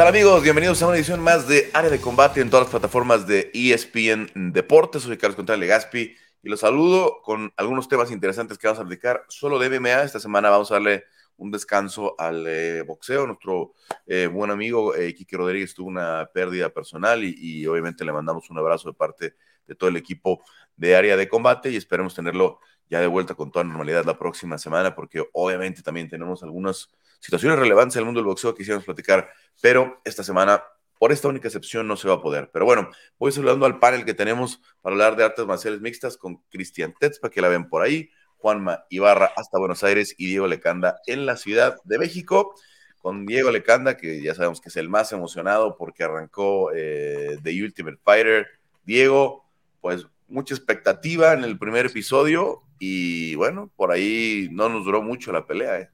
tal amigos? Bienvenidos a una edición más de Área de Combate en todas las plataformas de ESPN Deportes. Soy Carlos Contreras Legaspi y los saludo con algunos temas interesantes que vamos a dedicar solo de MMA. Esta semana vamos a darle un descanso al eh, boxeo. Nuestro eh, buen amigo eh, Kike Rodríguez tuvo una pérdida personal y, y, obviamente le mandamos un abrazo de parte de todo el equipo de Área de Combate y esperemos tenerlo ya de vuelta con toda normalidad la próxima semana porque obviamente también tenemos algunas situaciones relevantes en el mundo del boxeo que quisiéramos platicar, pero esta semana, por esta única excepción, no se va a poder. Pero bueno, voy saludando al panel que tenemos para hablar de artes marciales mixtas con Cristian para que la ven por ahí, Juanma Ibarra hasta Buenos Aires y Diego Lecanda en la Ciudad de México. Con Diego Lecanda, que ya sabemos que es el más emocionado porque arrancó eh, The Ultimate Fighter. Diego, pues mucha expectativa en el primer episodio y bueno, por ahí no nos duró mucho la pelea. ¿eh?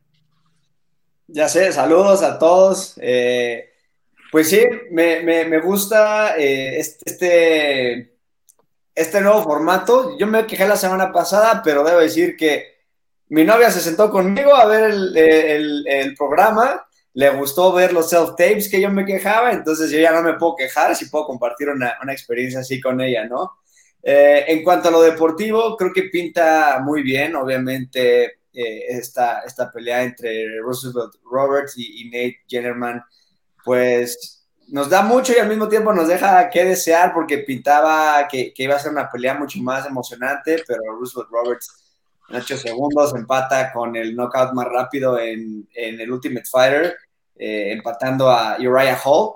Ya sé, saludos a todos. Eh, pues sí, me, me, gusta eh, este, este nuevo formato. Yo me quejé la semana pasada, pero debo decir que mi novia se sentó conmigo a ver el, el, el programa. Le gustó ver los self-tapes que yo me quejaba, entonces yo ya no me puedo quejar si puedo compartir una, una experiencia así con ella, ¿no? Eh, en cuanto a lo deportivo, creo que pinta muy bien, obviamente eh, esta, esta pelea entre Roosevelt Roberts y, Nate Jennerman, pues nos da mucho y al mismo tiempo nos deja que desear porque pintaba que, que iba a ser una pelea mucho más emocionante, pero Roosevelt Roberts en 8 segundos empata con el knockout más rápido en, en el Ultimate Fighter, eh, empatando a Uriah Hall.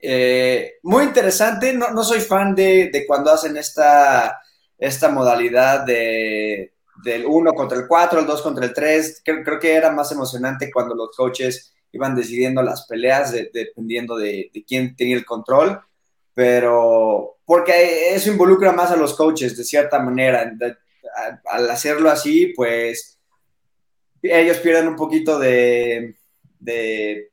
Eh, muy interesante, no, no, soy fan de, de cuando hacen esta, esta modalidad de, del 1 contra el 4, el 2 contra el 3. Creo, creo, que era más emocionante cuando los coaches iban decidiendo las peleas dependiendo de, de, quién tenía el control, pero porque eso involucra más a los coaches de cierta manera. al hacerlo así, pues ellos pierden un poquito de, de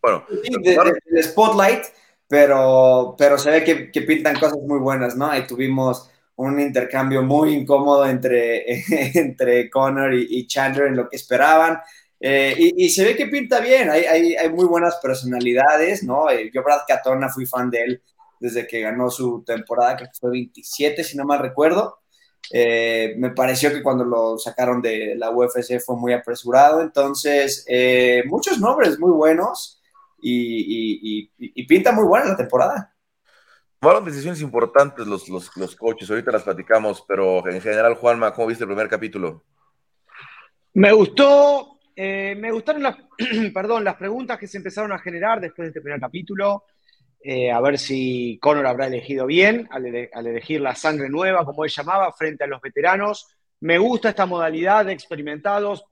bueno, de, spotlight, pero, pero se ve que, que pintan cosas muy buenas, ¿no? Ahí tuvimos un intercambio muy incómodo entre, entre Connor y, Chandler en lo que esperaban. Eh, y, se ve que pinta bien, hay, hay, muy buenas personalidades, ¿no? Eh, yo, Brad Catona, fui fan de él desde que ganó su temporada, que fue 27, si no mal recuerdo. Eh, me pareció que cuando lo sacaron de la UFC fue muy apresurado, entonces, muchos nombres muy buenos y, y, y, pinta muy buena la temporada. Fueron decisiones importantes los, los, los, coaches, ahorita las platicamos, pero en general, Juanma, ¿cómo viste el primer capítulo? Me gustó, eh, me gustaron las, perdón, las preguntas que se empezaron a generar después de este primer capítulo, eh, a ver si Conor habrá elegido bien al, al, elegir la sangre nueva, como él llamaba, frente a los veteranos. Me gusta esta modalidad de experimentados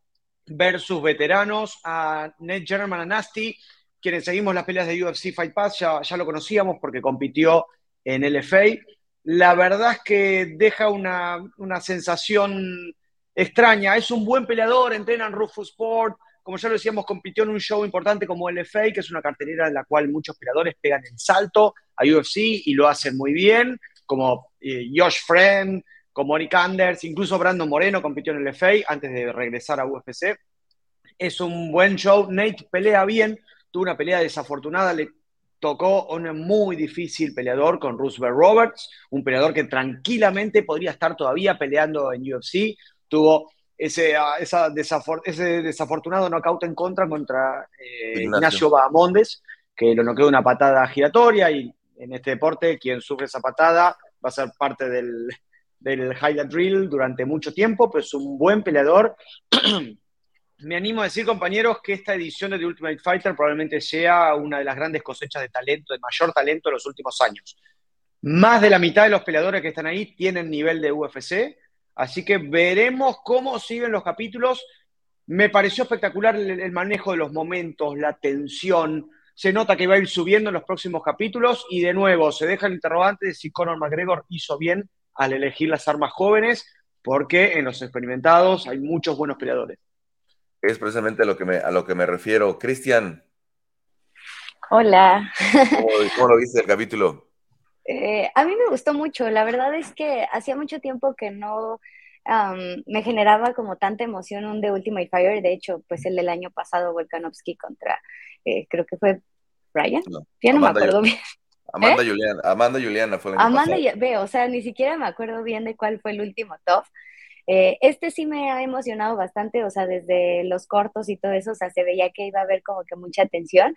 versus veteranos, a Ned German a Nasty, quienes seguimos las peleas de UFC Fight Pass ya, ya lo conocíamos porque compitió en LFA. La verdad es que deja una, una sensación extraña. Es un buen peleador, entrena en Rufus Sport. Como ya lo decíamos, compitió en un show importante como LFA, que es una cartelera en la cual muchos peleadores pegan el salto a UFC y lo hacen muy bien, como eh, Josh Friend, como Eric Anders, incluso Brandon Moreno compitió en LFA antes de regresar a UFC. Es un buen show. Nate pelea bien, tuvo una pelea desafortunada, le tocó un muy difícil peleador con Roosevelt Roberts, un peleador que tranquilamente podría estar todavía peleando en UFC, tuvo ese, ah, esa desafor ese desafortunado knockout en contra contra eh, Ignacio. Bahamondes, que lo noqueó una patada giratoria y en este deporte quien sufre esa patada va a ser parte del, del highlight drill durante mucho tiempo, pero es un buen peleador me animo a decir, compañeros, que esta edición de The Ultimate Fighter probablemente sea una de las grandes cosechas de talento, de mayor talento de los últimos años. Más de la mitad de los peleadores que están ahí tienen nivel de UFC, así que veremos cómo siguen los capítulos. Me pareció espectacular el, manejo de los momentos, la tensión. Se nota que va a ir subiendo en los próximos capítulos y de nuevo se deja el interrogante de si Conor McGregor hizo bien al elegir las armas jóvenes, porque en los experimentados hay muchos buenos peleadores. Es precisamente a lo que me, a lo que me refiero. Cristian. Hola. ¿Cómo, ¿Cómo, lo viste el capítulo? Eh, a mí me gustó mucho. La verdad es que hacía mucho tiempo que no me generaba como tanta emoción un The Ultimate Fire, de hecho, pues el del año pasado, Volkanovski contra, eh, creo que fue Brian, ya no me acuerdo bien. Amanda, ¿Eh? Juliana, Amanda Juliana fue año Amanda, veo, o sea, ni siquiera me acuerdo bien de cuál fue el último top. Eh, este sí me ha emocionado bastante, o sea, desde los cortos y todo eso, o sea, se veía que iba a haber como que mucha atención.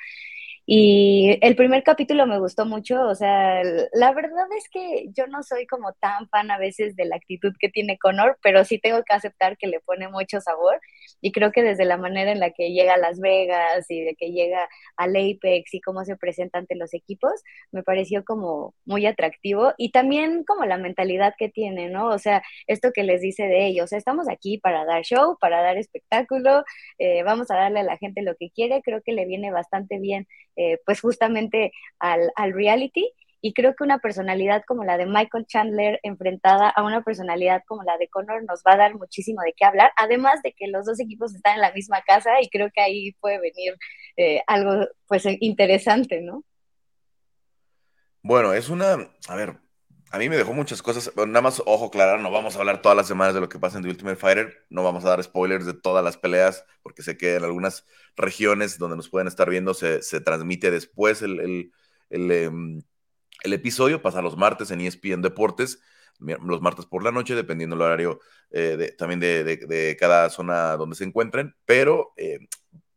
Y el primer capítulo me gustó mucho, o sea, la verdad es que yo no soy como tan fan a veces de la actitud que tiene Connor, pero sí tengo que aceptar que le pone mucho sabor y creo que desde la manera en la que llega a Las Vegas y de que llega al Apex y cómo se presenta ante los equipos, me pareció como muy atractivo y también como la mentalidad que tiene, ¿no? O sea, esto que les dice de ellos, estamos aquí para dar show, para dar espectáculo, eh, vamos a darle a la gente lo que quiere, creo que le viene bastante bien pues justamente al, reality. Y creo que una personalidad como la de Michael Chandler enfrentada a una personalidad como la de Connor nos va a dar muchísimo de qué hablar, además de que los dos equipos están en la misma casa y creo que ahí puede venir eh, algo pues interesante, ¿no? Bueno, es una, a ver, a mí me dejó muchas cosas, nada más ojo claro, no vamos a hablar todas las semanas de lo que pasa en The Ultimate Fighter, no vamos a dar spoilers de todas las peleas, porque sé que en algunas regiones donde nos pueden estar viendo se, transmite después el, em, el, episodio, pasa los martes en ESPN Deportes, los martes por la noche, dependiendo del horario eh, también de, cada zona donde se encuentren, pero eh,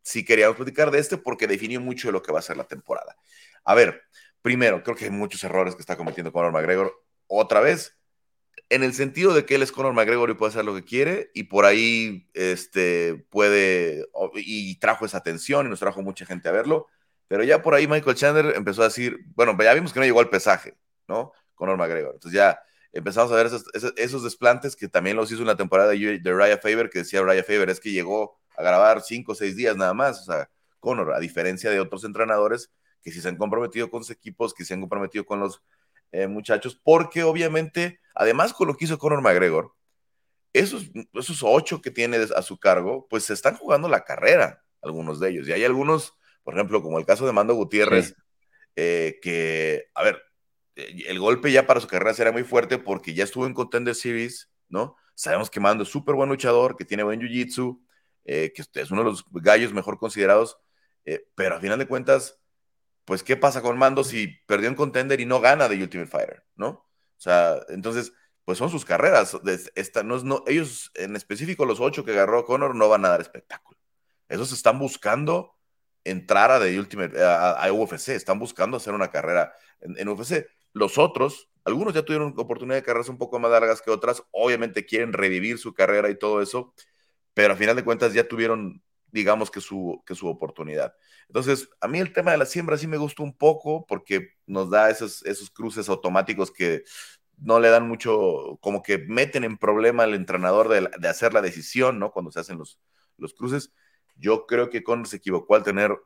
sí queríamos platicar de este porque definió mucho de lo que va a ser la temporada. A ver, primero, creo que hay muchos errores que está cometiendo Conor McGregor otra vez, en el sentido de que él es Conor McGregor y puede hacer lo que quiere, y por ahí este, puede, y trajo esa atención y nos trajo mucha gente a verlo, pero ya por ahí Michael Chandler empezó a decir, bueno, ya vimos que no llegó al pesaje, ¿no? Conor McGregor. Entonces ya empezamos a ver esos, desplantes que también los hizo en la temporada de, de Raya Faber, que decía Raya Faber, es que llegó a grabar cinco o seis días nada más, o sea, Conor, a diferencia de otros entrenadores que sí se han comprometido con sus equipos, que se han comprometido con los eh, muchachos, porque obviamente, además con lo que hizo Conor McGregor, esos, esos ocho que tiene a su cargo, pues se están jugando la carrera, algunos de ellos. Y hay algunos, por ejemplo, como el caso de Mando Gutiérrez, eh, que, a ver, eh, el golpe ya para su carrera será muy fuerte porque ya estuvo en Contender Series, ¿no? Sabemos que Mando es súper buen luchador, que tiene buen jiu-jitsu, que es uno de los gallos mejor considerados, pero a final de cuentas, pues, ¿qué pasa con Mando si perdió en Contender y no gana de Ultimate Fighter, ¿no? O sea, entonces, pues son sus carreras. Esta, ellos, en específico, los ocho que agarró Conor, no van a dar espectáculo. Esos están buscando entrar a, de Ultimate, a, UFC, están buscando hacer una carrera en, UFC. Los otros, algunos ya tuvieron oportunidad de carreras un poco más largas que otras, obviamente quieren revivir su carrera y todo eso, pero a final de cuentas ya tuvieron digamos que su, que su oportunidad. Entonces, a mí el tema de la siembra sí me gusta un poco porque nos da esos, esos cruces automáticos que no le dan mucho, como que meten en problema al entrenador de, hacer la decisión, ¿no? Cuando se hacen los, los cruces. Yo creo que Conor se equivocó al tener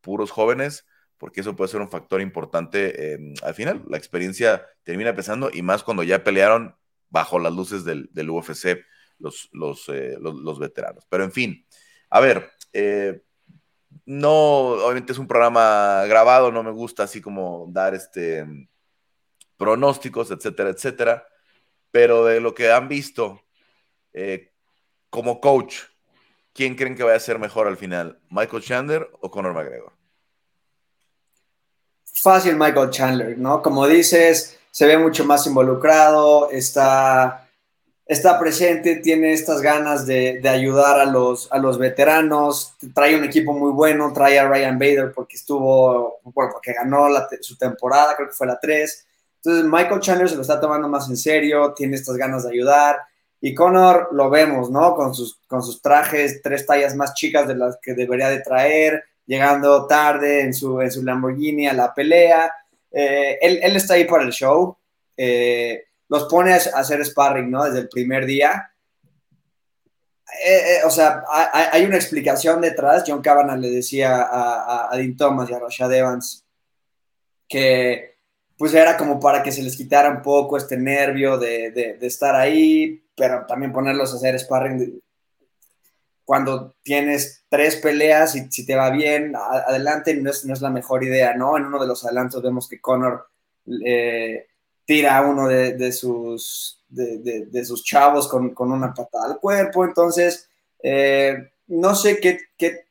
puros jóvenes, porque eso puede ser un factor importante al final. La experiencia termina pesando y más cuando ya pelearon bajo las luces del, UFC los, eh, los, los veteranos. Pero en fin, a ver, eh, no, obviamente es un programa grabado, no me gusta así como dar este pronósticos, etcétera, etcétera, pero de lo que han visto eh, como coach, ¿quién creen que vaya a ser mejor al final? ¿Michael Chandler o Conor McGregor? Fácil Michael Chandler, ¿no? Como dices, se ve mucho más involucrado, está está presente, tiene estas ganas de, ayudar a los, a los veteranos, trae un equipo muy bueno, trae a Ryan Bader porque estuvo, bueno, porque ganó su temporada, creo que fue la 3. Entonces Michael Chandler se lo está tomando más en serio, tiene estas ganas de ayudar. Y Connor lo vemos, ¿no? Con sus, con sus trajes tres tallas más chicas de las que debería de traer, llegando tarde en su, en su Lamborghini a la pelea. Eh, él, él, está ahí para el show. Eh, los pone a hacer sparring, ¿no? Desde el primer día. Eh, eh, o sea, hay, una explicación detrás. John Cavanagh le decía a, a, Dean Thomas y a Rashad Evans que pues era como para que se les quitara un poco este nervio de, estar ahí, pero también ponerlos a hacer sparring cuando tienes tres peleas y si te va bien, adelante no es, no es, la mejor idea, ¿no? En uno de los adelantos vemos que Connor eh, tira a uno de, sus, de, sus chavos con, una patada al cuerpo. Entonces, eh, no sé qué,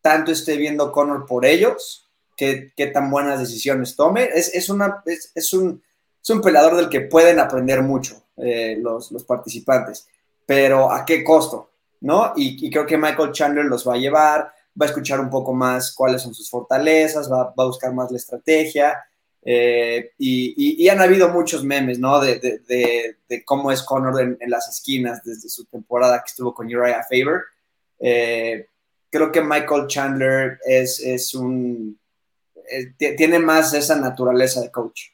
tanto esté viendo Conor por ellos, qué, qué tan buenas decisiones tome. Es, es una, es, un, es un peleador del que pueden aprender mucho eh, los, los, participantes, pero ¿a qué costo? ¿no? Y, creo que Michael Chandler los va a llevar, va a escuchar un poco más cuáles son sus fortalezas, va, va a buscar más la estrategia. Eh, y, han habido muchos memes, ¿no? De, de, de, cómo es Conor en, las esquinas desde su temporada que estuvo con Uriah Faber. Eh, creo que Michael Chandler es, es un. Eh, tiene más esa naturaleza de coach.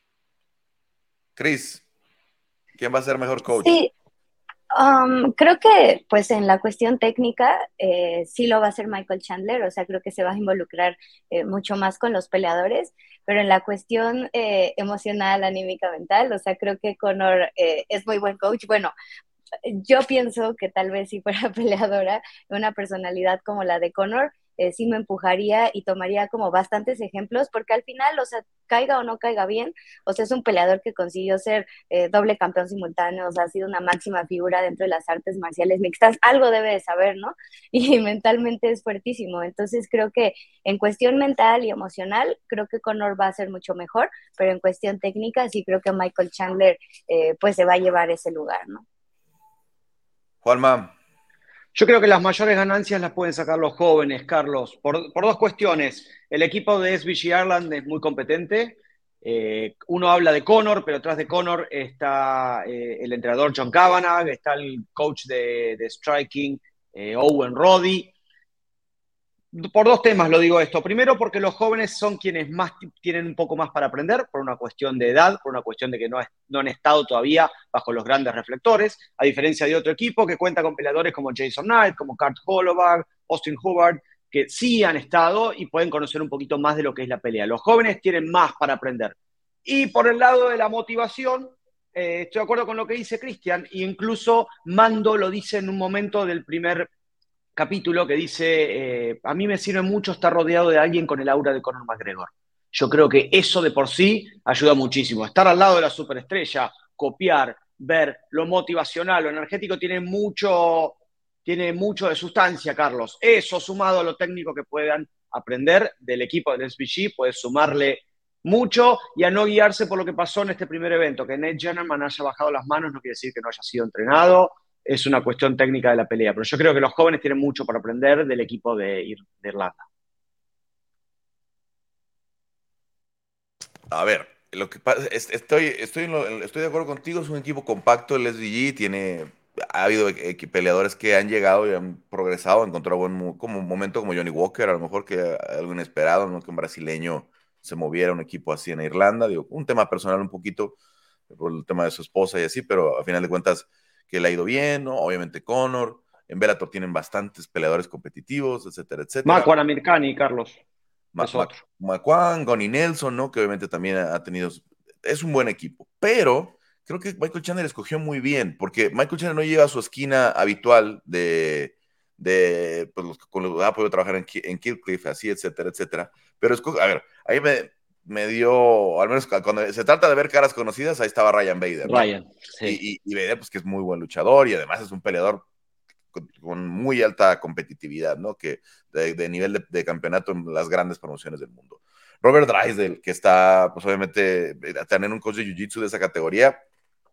Chris, ¿quién va a ser mejor coach? Sí. Um, creo que pues en la cuestión técnica sí lo va a hacer Michael Chandler, o sea, creo que se va a involucrar mucho más con los peleadores pero en la cuestión eh, emocional, anímica, mental, o sea, creo que Conor eh, es muy buen coach. Bueno, yo pienso que tal vez si fuera peleadora, una personalidad como la de Conor, eh, sí me empujaría y tomaría como bastantes ejemplos, porque al final, o sea, caiga o no caiga bien, o sea, es un peleador que consiguió ser eh, doble campeón simultáneo, o sea, ha sido una máxima figura dentro de las artes marciales mixtas, algo debe de saber, ¿no? Y mentalmente es fuertísimo, entonces creo que en cuestión mental y emocional, creo que Conor va a ser mucho mejor, pero en cuestión técnica sí creo que Michael Chandler eh, pues se va a llevar ese lugar, ¿no? Juanma. Yo creo que las mayores ganancias las pueden sacar los jóvenes, Carlos, por, dos cuestiones. El equipo de SBG Ireland es muy competente. Eh, uno habla de Connor, pero atrás de Connor está eh, el entrenador John Kavanagh, está el coach de, striking eh, Owen Roddy por dos temas lo digo esto. Primero, porque los jóvenes son quienes más tienen un poco más para aprender, por una cuestión de edad, por una cuestión de que no, no han estado todavía bajo los grandes reflectores, a diferencia de otro equipo que cuenta con peleadores como Jason Knight, como Kurt Holloway, Austin Hubbard, que sí han estado y pueden conocer un poquito más de lo que es la pelea. Los jóvenes tienen más para aprender. Y por el lado de la motivación, eh, estoy de acuerdo con lo que dice Cristian, e incluso Mando lo dice en un momento del primer capítulo que dice, eh, a mí me sirve mucho estar rodeado de alguien con el aura de Conor McGregor. Yo creo que eso de por sí ayuda muchísimo. Estar al lado de la superestrella, copiar, ver lo motivacional, lo energético, tiene mucho, tiene mucho de sustancia, Carlos. Eso sumado a lo técnico que puedan aprender del equipo del SBG puede sumarle mucho y a no guiarse por lo que pasó en este primer evento. Que Ned Jennerman haya bajado las manos no quiere decir que no haya sido entrenado, es una cuestión técnica de la pelea. Pero yo creo que los jóvenes tienen mucho para aprender del equipo de, Irlanda. A ver, lo que pasa, estoy, estoy, de acuerdo contigo, es un equipo compacto el SDG, tiene, ha habido peleadores que han llegado y han progresado, han encontrado buen como un momento como Johnny Walker, a lo mejor que algo inesperado, ¿no? que un brasileño se moviera un equipo así en Irlanda, digo, un tema personal un poquito por el tema de su esposa y así, pero a final de cuentas que le ha ido bien, ¿no? Obviamente Conor. En Bellator tienen bastantes peleadores competitivos, etcétera, etcétera. Macuan Americani, Carlos. Macuan, Goni Nelson, ¿no? Que obviamente también ha tenido. Es un buen equipo. Pero creo que Michael Chandler escogió muy bien, porque Michael Chandler no lleva su esquina habitual de, de pues, los, con los que ha podido trabajar en, en Killcliff, así, etcétera, etcétera. Pero, a ver, ahí me, me dio, al menos cuando se trata de ver caras conocidas, ahí estaba Ryan Bader. Ryan, sí. Y, Bader, pues que es muy buen luchador y además es un peleador con, muy alta competitividad, ¿no? Que de, nivel de, campeonato en las grandes promociones del mundo. Robert Drysdale, que está, pues obviamente, eh, tener un coach de Jiu-Jitsu de esa categoría,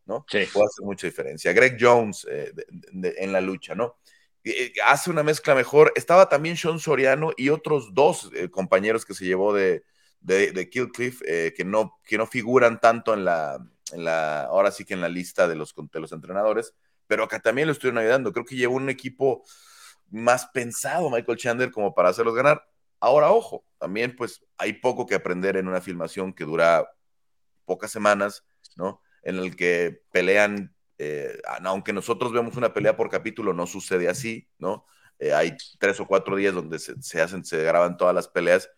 ¿no? Sí. Puede hacer mucha diferencia. Greg Jones eh, en la lucha, ¿no? Eh, hace una mezcla mejor. Estaba también Sean Soriano y otros dos compañeros que se llevó de, de, de Killcliff eh, que, no, que no figuran tanto en la, en la, ahora sí que en la lista de los, de los entrenadores, pero acá también lo estoy ayudando. Creo que llevó un equipo más pensado Michael Chandler como para hacerlos ganar. Ahora, ojo, también pues hay poco que aprender en una filmación que dura pocas semanas, ¿no? En el que pelean, eh, aunque nosotros vemos una pelea por capítulo, no sucede así, ¿no? Eh, hay tres o cuatro días donde se, se, hacen, se graban todas las peleas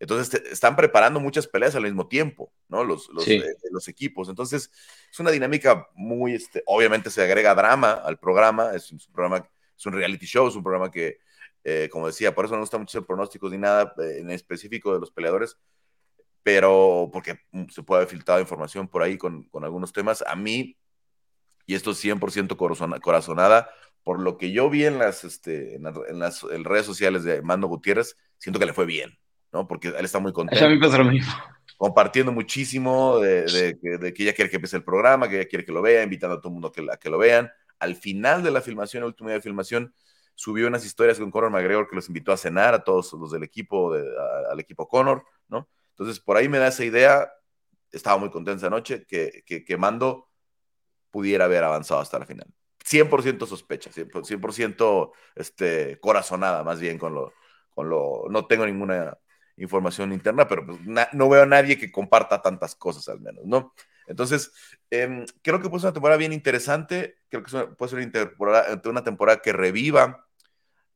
entonces están preparando muchas peleas al mismo tiempo, ¿no? Los, los, eh, los, equipos. Entonces es una dinámica muy, este, obviamente se agrega drama al programa, es un programa, es un reality show, es un programa que, eh, como decía, por eso no me gusta mucho pronósticos ni nada eh, en específico de los peleadores, pero porque se puede haber filtrado información por ahí con, con algunos temas. A mí, y esto es 100% corazonada, por lo que yo vi en las, este, en las, redes sociales de Mando Gutiérrez, siento que le fue bien, ¿no? Porque él está muy contento. A mí lo mismo. Compartiendo muchísimo de, de, que ella quiere que empiece el programa, que ella quiere que lo vea, invitando a todo el mundo que, a que lo vean. Al final de la filmación, el último día de filmación, subió unas historias con Conor McGregor que los invitó a cenar a todos los del equipo, al equipo Conor, ¿no? Entonces, por ahí me da esa idea. Estaba muy contenta anoche que, que, Mando pudiera haber avanzado hasta la final. 100% sospecha, 100%, este, corazonada más bien con lo, con lo... No tengo ninguna información interna, pero pues, no veo a nadie que comparta tantas cosas al menos, ¿no? Entonces, em, creo que puede ser una temporada bien interesante, creo que puede ser una temporada, una temporada que reviva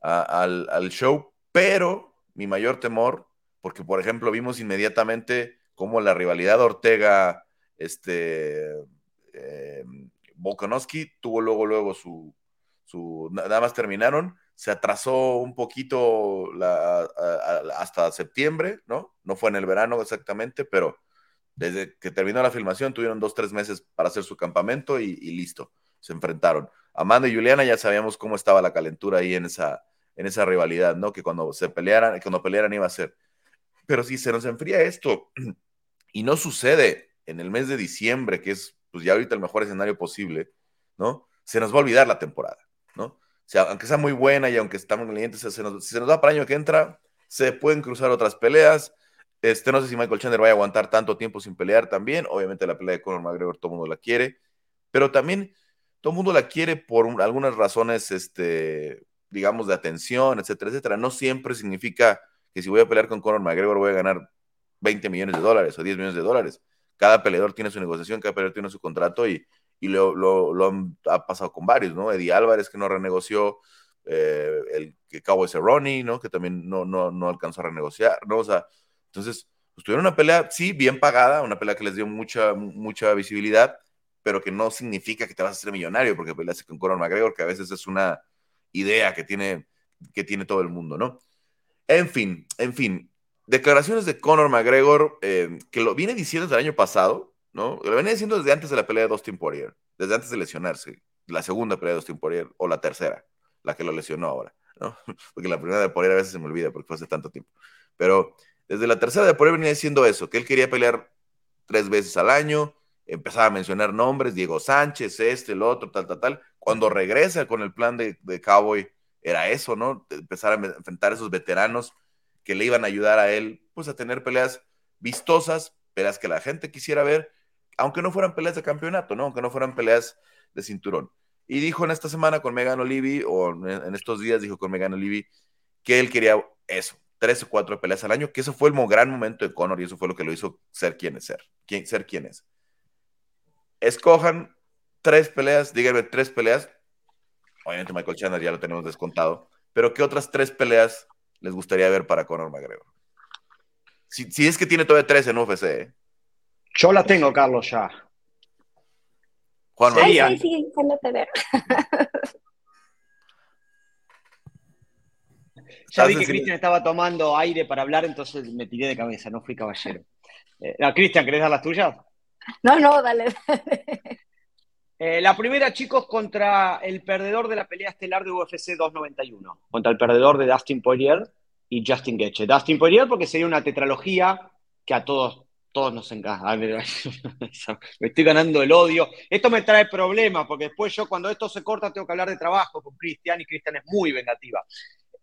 al, show, pero mi mayor temor, porque por ejemplo vimos inmediatamente cómo la rivalidad Ortega, este, eh, tuvo luego, luego su, nada más terminaron, se atrasó un poquito hasta septiembre, ¿no? No fue en el verano exactamente, pero desde que terminó la filmación tuvieron dos, tres meses para hacer su campamento y, y listo, se enfrentaron. Amanda y Juliana ya sabíamos cómo estaba la calentura ahí en esa, en esa rivalidad, ¿no? Que cuando se pelearan, cuando pelearan iba a ser. Pero si se nos enfría esto y no sucede en el mes de diciembre, que es pues ya ahorita el mejor escenario posible, ¿no? Se nos va a olvidar la temporada, ¿no? Sea, aunque sea muy buena y aunque estamos clientes, se nos, si se nos da para el año que entra, se pueden cruzar otras peleas. Este, no sé si Michael Chandler va a aguantar tanto tiempo sin pelear también. Obviamente la pelea de Conor McGregor todo el mundo la quiere, pero también todo el mundo la quiere por algunas razones, este, digamos, de atención, etcétera, etcétera. No siempre significa que si voy a pelear con Conor McGregor voy a ganar 20 millones de dólares o 10 millones de dólares. Cada peleador tiene su negociación, cada peleador tiene su contrato y, y lo, han, ha pasado con varios, ¿no? Eddie Álvarez que no renegoció, eh, el que Cowboy Cerrone, ¿no? Que también no, no, no alcanzó a renegociar, ¿no? O sea, entonces, pues tuvieron una pelea, sí, bien pagada, una pelea que les dio mucha, mucha visibilidad, pero que no significa que te vas a hacer millonario porque peleaste con Conor McGregor, que a veces es una, idea que tiene, que tiene todo el mundo, ¿no? En fin, en fin, declaraciones de Conor McGregor, eh, que lo viene diciendo desde el año pasado, ¿no? Lo venía diciendo desde antes de la pelea de Dustin Poirier, desde antes de lesionarse, la segunda pelea de Dustin Poirier, o la tercera, la que lo lesionó ahora, ¿no? Porque la primera de Poirier a veces se me olvida porque fue hace tanto tiempo. Pero desde la tercera de Poirier venía diciendo eso, que él quería pelear tres veces al año, empezaba a mencionar nombres, Diego Sánchez, este, el otro, tal, tal, tal, cuando regresa con el plan de, Cowboy, era eso, ¿no? Empezar a enfrentar a esos veteranos que le iban a ayudar a él, pues a tener peleas vistosas, peleas que la gente quisiera ver, aunque no fueran peleas de campeonato, ¿no? Aunque no fueran peleas de cinturón. Y dijo en esta semana con Megan Olivi, o en estos días dijo con Megan Olivi, que él quería eso, tres o cuatro peleas al año, que eso fue el gran momento de Conor y eso fue lo que lo hizo ser quien es ser, ser quien es. Escojan tres peleas, díganme tres peleas. Obviamente Michael Chandler ya lo tenemos descontado, pero ¿qué otras tres peleas les gustaría ver para Conor McGregor? Si, es que tiene todavía tres en UFC. Yo la tengo, Carlos, ya. Juan sí, sí, sí, Ya vi que Cristian estaba tomando aire para hablar, entonces me tiré de cabeza, no fui caballero. Eh, Cristian, ¿querés dar las tuyas? No, no, dale, dale. Eh, la primera, chicos, contra el perdedor de la pelea estelar de UFC 291, contra el perdedor de Dustin Poirier y Justin Gaethje. Dustin Poirier porque sería una tetralogía que a todos, todos nos encanta. me estoy ganando el odio. Esto me trae problemas porque después yo cuando esto se corta tengo que hablar de trabajo con Cristian y Cristian es muy vengativa.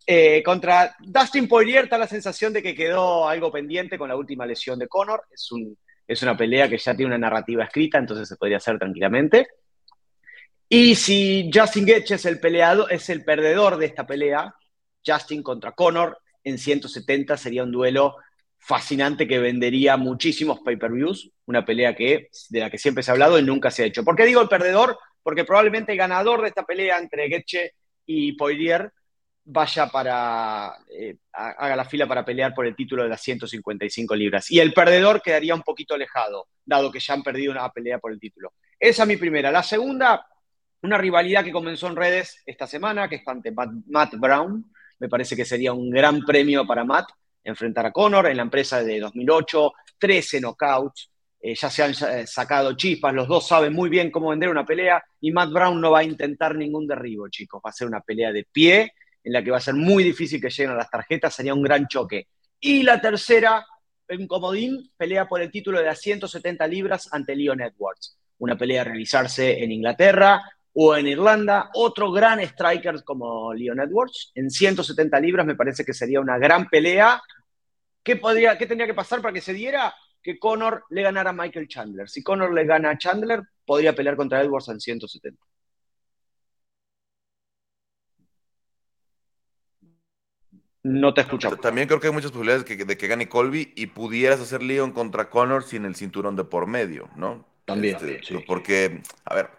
Eh, contra Dustin Poirier está la sensación de que quedó algo pendiente con la última lesión de Conor. Es, un, es una pelea que ya tiene una narrativa escrita, entonces se podría hacer tranquilamente. Y si Justin Gaethje es el peleado, es el perdedor de esta pelea, Justin contra Conor en 170 sería un duelo fascinante que vendería muchísimos pay-per-views, una pelea que, de la que siempre se ha hablado y nunca se ha hecho. ¿Por qué digo el perdedor? Porque probablemente el ganador de esta pelea entre Gaethje y Poirier vaya para, eh, haga la fila para pelear por el título de las 155 libras. Y el perdedor quedaría un poquito alejado, dado que ya han perdido una pelea por el título. Esa es mi primera. La segunda, una rivalidad que comenzó en redes esta semana, que es ante Matt Brown. Me parece que sería un gran premio para Matt enfrentar a Conor en la empresa de 2008. 13 knockouts, eh, ya se han eh, sacado chispas, los dos saben muy bien cómo vender una pelea y Matt Brown no va a intentar ningún derribo, chicos, va a ser una pelea de pie en la que va a ser muy difícil que lleguen a las tarjetas, sería un gran choque. Y la tercera, en comodín, pelea por el título de las 170 libras ante Leon Edwards. Una pelea a realizarse en Inglaterra o en Irlanda. Otro gran striker como Leon Edwards. En 170 libras me parece que sería una gran pelea. ¿Qué, podría, ¿Qué tendría que pasar para que se diera? Que Conor le ganara a Michael Chandler. Si Conor le gana a Chandler, podría pelear contra Edwards en 170. No te escucho. También creo que hay muchas posibilidades de que, gane Colby y pudieras hacer Leon contra Connor sin el cinturón de por medio, ¿no? También. Este, porque, a ver,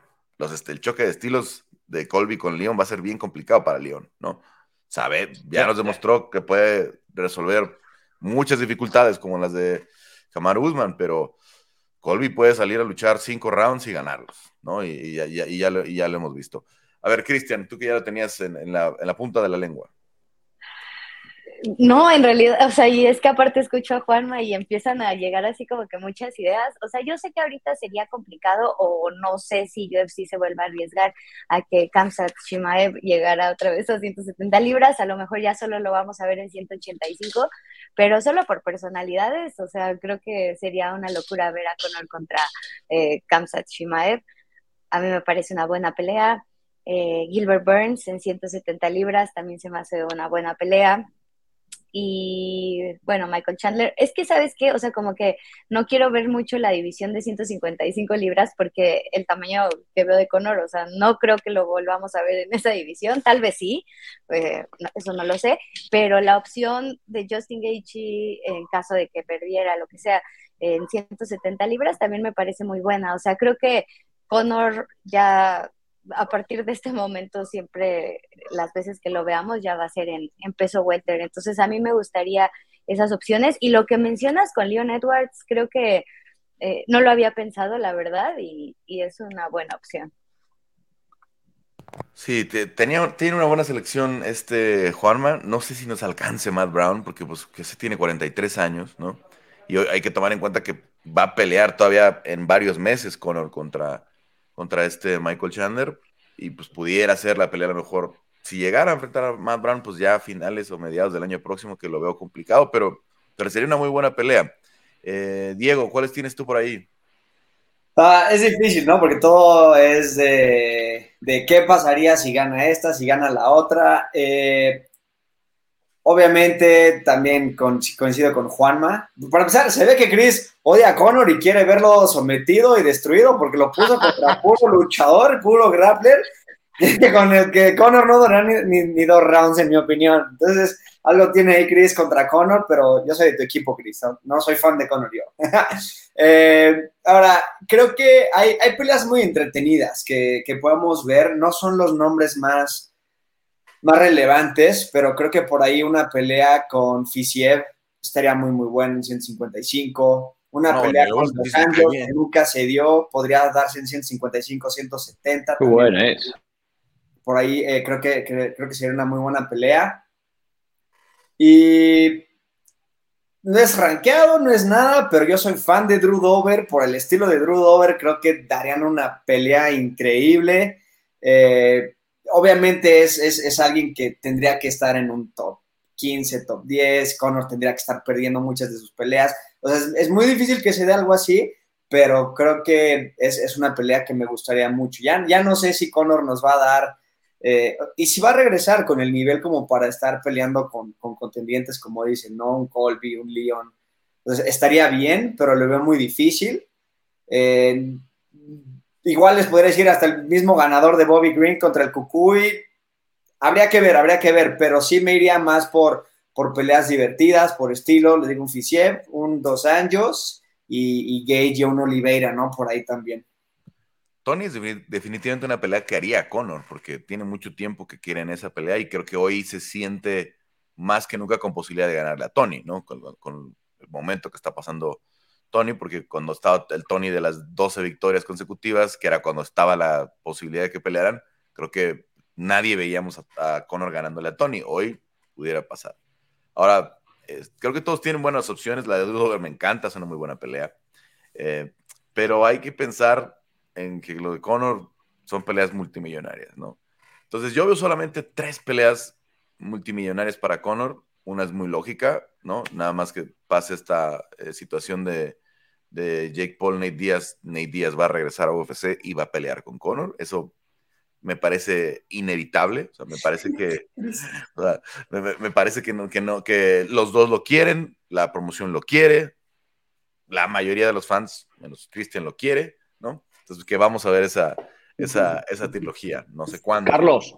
los, este, el choque de estilos de Colby con Leon va a ser bien complicado para Leon, ¿no? Sabe, ya nos demostró que puede resolver muchas dificultades como las de Kamar Usman, pero Colby puede salir a luchar cinco rounds y ganarlos, ¿no? Y, ya, lo, hemos visto. A ver, Cristian, tú que ya lo tenías en la punta de la lengua. No, en realidad, o sea, y es que aparte escucho a Juanma y empiezan a llegar así como que muchas ideas. O sea, yo sé que ahorita sería complicado o no sé si UFC se vuelva a arriesgar a que Kamsat Shimaev llegara otra vez a 170 libras. A lo mejor ya solo lo vamos a ver en 185, pero solo por personalidades. O sea, creo que sería una locura ver a Conor contra eh, Kamsat Shimaev. A mí me parece una buena pelea. Eh, Gilbert Burns en 170 libras también se me hace una buena pelea y bueno, Michael Chandler, es que sabes qué, o sea, como que no quiero ver mucho la división de 155 libras porque el tamaño que veo de Conor, o sea, no creo que lo volvamos a ver en esa división, tal vez sí, eh, eso no lo sé, pero la opción de Justin Gaethje en caso de que perdiera lo que sea en 170 libras también me parece muy buena, o sea, creo que Conor ya a partir de este momento siempre las veces que lo veamos ya va a ser en, peso welter. Entonces a mí me gustaría esas opciones. Y lo que mencionas con Leon Edwards, creo que eh, no lo había pensado, la verdad, y, es una buena opción. Sí, tenía, tiene una buena selección este Juanma. No sé si nos alcance Matt Brown, porque pues que se tiene 43 años, ¿no? Y hay que tomar en cuenta que va a pelear todavía en varios meses Conor contra, contra este Michael Chandler y pues pudiera ser la pelea a lo mejor. Si llegara a enfrentar a Matt Brown, pues ya a finales o mediados del año próximo, que lo veo complicado, pero, pero sería una muy buena pelea. Eh, Diego, ¿cuáles tienes tú por ahí? Ah, es difícil, ¿no? Porque todo es de, de, qué pasaría si gana esta, si gana la otra. Eh, Obviamente también coincido con Juanma. Para empezar, se ve que Chris odia a Conor y quiere verlo sometido y destruido porque lo puso contra puro luchador, puro grappler, con el que Conor no durará ni, dos rounds, en mi opinión. Entonces, algo tiene ahí Chris contra Conor, pero yo soy de tu equipo, Chris. No, soy fan de Conor yo. Eh, ahora, creo que hay, hay peleas muy entretenidas que, que podemos ver. No son los nombres más más relevantes, pero creo que por ahí una pelea con Fisiev estaría muy, muy buena en 155. Una pelea con Los que nunca se dio, podría darse en 155, 170. Qué buena es. Por ahí eh, creo, que, creo que sería una muy buena pelea. Y no es rankeado, no es nada, pero yo soy fan de Drew Dover. Por el estilo de Drew Dover, creo que darían una pelea increíble. Eh, obviamente es, alguien que tendría que estar en un top 15, top 10, Conor tendría que estar perdiendo muchas de sus peleas. O sea, es, muy difícil que se dé algo así, pero creo que es, una pelea que me gustaría mucho. Ya, ya no sé si Conor nos va a dar, eh, y si va a regresar con el nivel como para estar peleando con, contendientes, como dicen, ¿no? Un Colby, un Leon. Estaría bien, pero lo veo muy difícil. Eh, Igual les podría decir hasta el mismo ganador de Bobby Green contra el Cucuy. Habría que ver, habría que ver, pero sí me iría más por, por peleas divertidas, por estilo. Le digo un Fisiev, un Dos Anjos y, Gage y un Oliveira, ¿no? Por ahí también. Tony es definitivamente una pelea que haría Conor, porque tiene mucho tiempo que quiere en esa pelea y creo que hoy se siente más que nunca con posibilidad de ganarle a Tony, ¿no? Con el momento que está pasando Tony, porque cuando estaba el Tony de las 12 victorias consecutivas, que era cuando estaba la posibilidad de que pelearan, creo que nadie veíamos a, Conor ganándole a Tony. Hoy pudiera pasar. Ahora, creo que todos tienen buenas opciones. La de Duggar me encanta, es una muy buena pelea. Eh, pero hay que pensar en que lo de Conor son peleas multimillonarias, ¿no? Entonces yo veo solamente tres peleas multimillonarias para Conor. Una es muy lógica, ¿no? Nada más que pase esta eh, situación de, de, Jake Paul, Nate Díaz. Nate Díaz va a regresar a UFC y va a pelear con Conor. Eso me parece inevitable. O sea, me parece que, me, parece que, no, que, no, que los dos lo quieren, la promoción lo quiere, la mayoría de los fans, menos Christian, lo quiere, ¿no? Entonces, que vamos a ver esa, esa, esa trilogía, no sé cuándo. Carlos,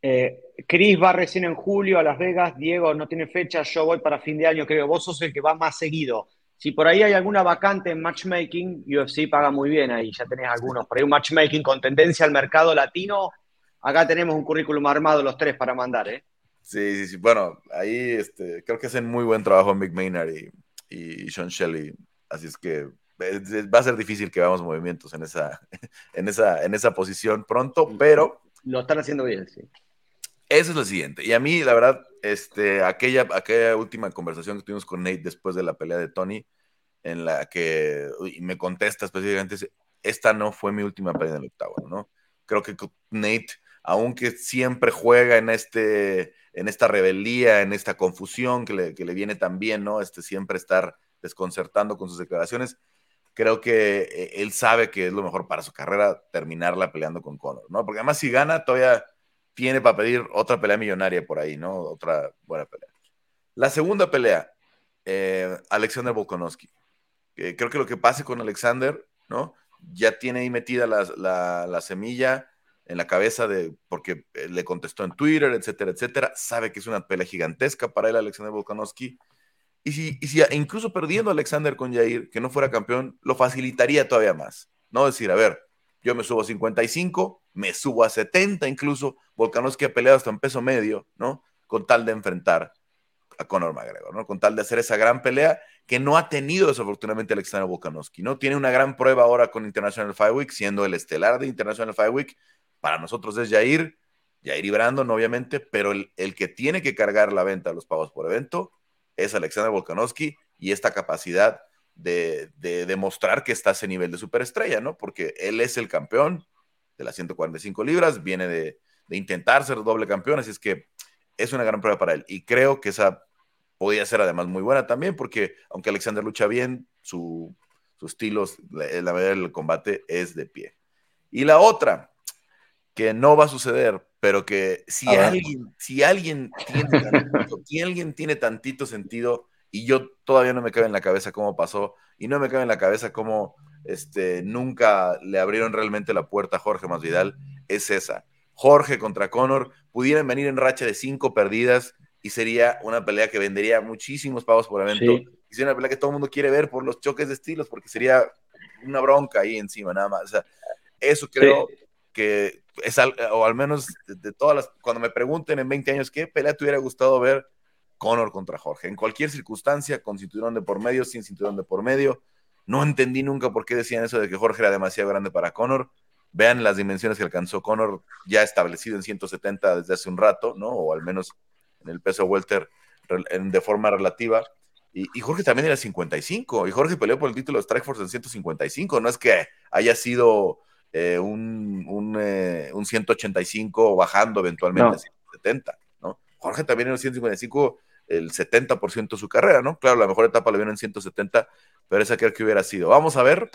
eh, Chris va recién en julio a Las Vegas, Diego no tiene fecha, yo voy para fin de año, creo, vos sos el que va más seguido. Si por ahí hay alguna vacante en matchmaking, UFC paga muy bien ahí, ya tenés algunos. Por ahí un matchmaking con tendencia al mercado latino, acá tenemos un currículum armado los tres para mandar, ¿eh? Sí, sí, sí. Bueno, ahí este, creo que hacen muy buen trabajo Mick Maynard y, y Sean Shelley. Así es que va a ser difícil que veamos movimientos en esa, en esa, en esa posición pronto, pero... Lo están haciendo bien, sí. Eso es lo siguiente. Y a mí, la verdad, este, aquella, aquella última conversación que tuvimos con Nate después de la pelea de Tony, en la que me contesta específicamente, esta no fue mi última pelea en el octavo, ¿no? Creo que Nate, aunque siempre juega en, este, en esta rebeldía, en esta confusión que le, que le viene tan bien, ¿no? Este, siempre estar desconcertando con sus declaraciones, creo que eh, él sabe que es lo mejor para su carrera terminarla peleando con Conor, ¿no? Porque además si gana, todavía tiene para pedir otra pelea millonaria por ahí, ¿no? Otra buena pelea. La segunda pelea, eh, Alexander Volkanovski. creo que lo que pase con Alexander, ¿no? Ya tiene ahí metida la, la, semilla en la cabeza de, porque eh, le contestó en Twitter, etcétera, etcétera. Sabe que es una pelea gigantesca para él, Alexander Volkanovski. Y si, y si incluso perdiendo Alexander con Jair, que no fuera campeón, lo facilitaría todavía más. No decir, a ver, yo me subo a 55, me subo a 70 incluso, Volkanovski ha peleado hasta en peso medio, ¿no? Con tal de enfrentar a Conor McGregor, ¿no? Con tal de hacer esa gran pelea que no ha tenido desafortunadamente Alexander Volkanovski, ¿no? Tiene una gran prueba ahora con International Fight Week, siendo el estelar de International Fight Week. Para nosotros es Jair, Jair y Brandon, obviamente, pero el, el que tiene que cargar la venta de los pagos por evento es Alexander Volkanovski y esta capacidad de, demostrar que está a ese nivel de superestrella, ¿no? Porque él es el campeón de las 145 libras, viene de, intentar ser doble campeón, así es que es una gran prueba para él. Y creo que esa podría ser además muy buena también, porque aunque Alexander lucha bien, su, su estilo, la, la medida del combate es de pie. Y la otra, que no va a suceder, pero que si alguien, si alguien tiene tantito, si alguien tiene tantito sentido, y yo todavía no me cabe en la cabeza cómo pasó, y no me cabe en la cabeza cómo este, nunca le abrieron realmente la puerta a Jorge Masvidal, es esa. Jorge contra Conor pudieran venir en racha de cinco perdidas y sería una pelea que vendería muchísimos pavos por evento. Y sería una pelea que todo el mundo quiere ver por los choques de estilos, porque sería una bronca ahí encima, nada más. O sea, eso creo que es, o al menos de, todas las, cuando me pregunten en 20 años qué pelea te hubiera gustado ver, Conor contra Jorge, en cualquier circunstancia, con cinturón de por medio, sin cinturón de por medio. No entendí nunca por qué decían eso de que Jorge era demasiado grande para Conor. Vean las dimensiones que alcanzó Conor, ya establecido en 170 desde hace un rato, ¿no? O al menos en el peso welter de forma relativa. Y, Jorge también era 55, y Jorge peleó por el título de Strikeforce en 155. No es que haya sido eh, un, un, 185 eh, bajando eventualmente a 170, ¿no? Jorge también en 155 el 70% de su carrera, ¿no? Claro, la mejor etapa la vieron en 170, pero esa creo que hubiera sido. Vamos a ver,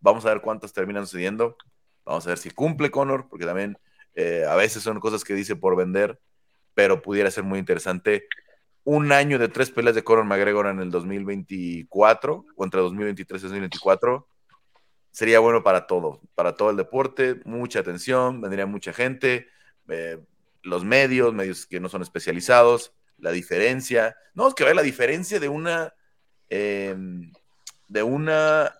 vamos a ver cuántas terminan sucediendo, vamos a ver si cumple Conor, porque también eh, a veces son cosas que dice por vender, pero pudiera ser muy interesante. Un año de tres peleas de Conor McGregor en el 2024, o entre 2023 y 2024, sería bueno para todo, para todo el deporte, mucha atención, vendría mucha gente, eh, los medios, medios que no son especializados, la diferencia, no, es que vea la diferencia de una, em, de una,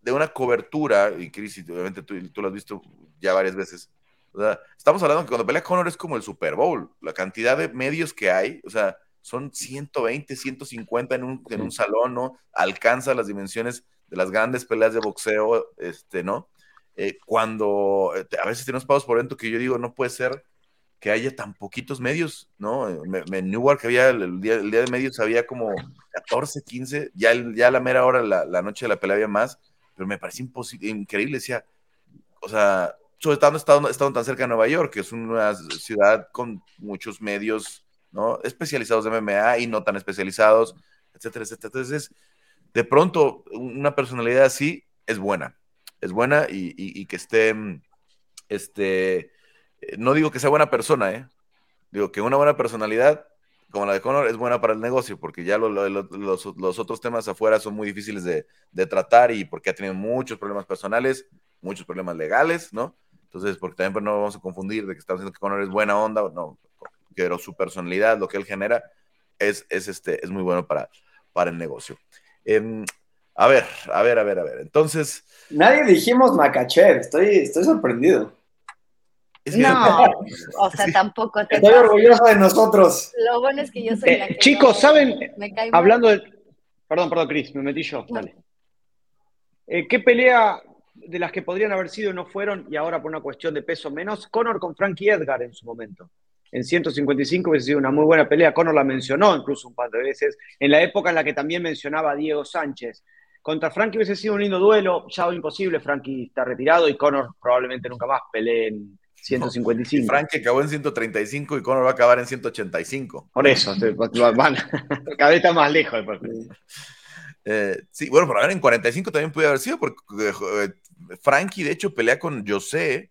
de una cobertura, y Chris, obviamente tú, tú, lo has visto ya varias veces, estamos hablando que cuando pelea Conor es como el Super Bowl, la cantidad de medios que hay, o sea, son 120, 150 en un, en un salón, ¿no? Alcanza las dimensiones de las grandes peleas de boxeo, este, ¿no? Eh, cuando eh, a veces tenemos pagos por evento que yo digo, no puede ser que haya tan poquitos medios, ¿no? En Newark había, el día, de medios había como 14, 15, ya, a la mera hora, la, noche de la pelea había más, pero me parecía imposible, increíble, decía, o sea, sobre todo estando, estando tan cerca de Nueva York, que es una ciudad con muchos medios, ¿no? Especializados de MMA y no tan especializados, etcétera, etcétera. Entonces, de pronto, una personalidad así es buena, es buena y, y, que esté, este, eh, no digo que sea buena persona, ¿eh? Digo que una buena personalidad como la de Conor es buena para el negocio, porque ya lo, lo, los, otros temas afuera son muy difíciles de, tratar y porque ha tenido muchos problemas personales, muchos problemas legales, ¿no? Entonces, porque también pues, no vamos a confundir de que estamos diciendo que Conor es buena onda, no, pero su personalidad, lo que él genera, es, es, este, es muy bueno para, para el negocio. Eh, a ver, a ver, a ver, a ver. Entonces. Nadie dijimos Macachev, estoy, estoy sorprendido no, o sea, tampoco te Estoy orgulloso de nosotros. Lo bueno es que yo soy la eh, Chicos, ¿saben? Hablando de. Perdón, perdón, Cris, me metí yo. Dale. Eh, ¿Qué pelea de las que podrían haber sido no fueron y ahora por una cuestión de peso menos? Conor con Frankie Edgar en su momento. En 155 hubiese sido una muy buena pelea. Conor la mencionó incluso un par de veces. En la época en la que también mencionaba a Diego Sánchez. Contra Frankie hubiese sido un lindo duelo. Ya imposible. Frankie está retirado y Conor probablemente nunca más pelee en, 155. Frank acabó en 135 y Conor va a acabar en 185. Por eso, van, cada vez está más lejos. Eh, sí, bueno, pero en 45 también puede haber sido, porque eh, Frankie de hecho pelea con José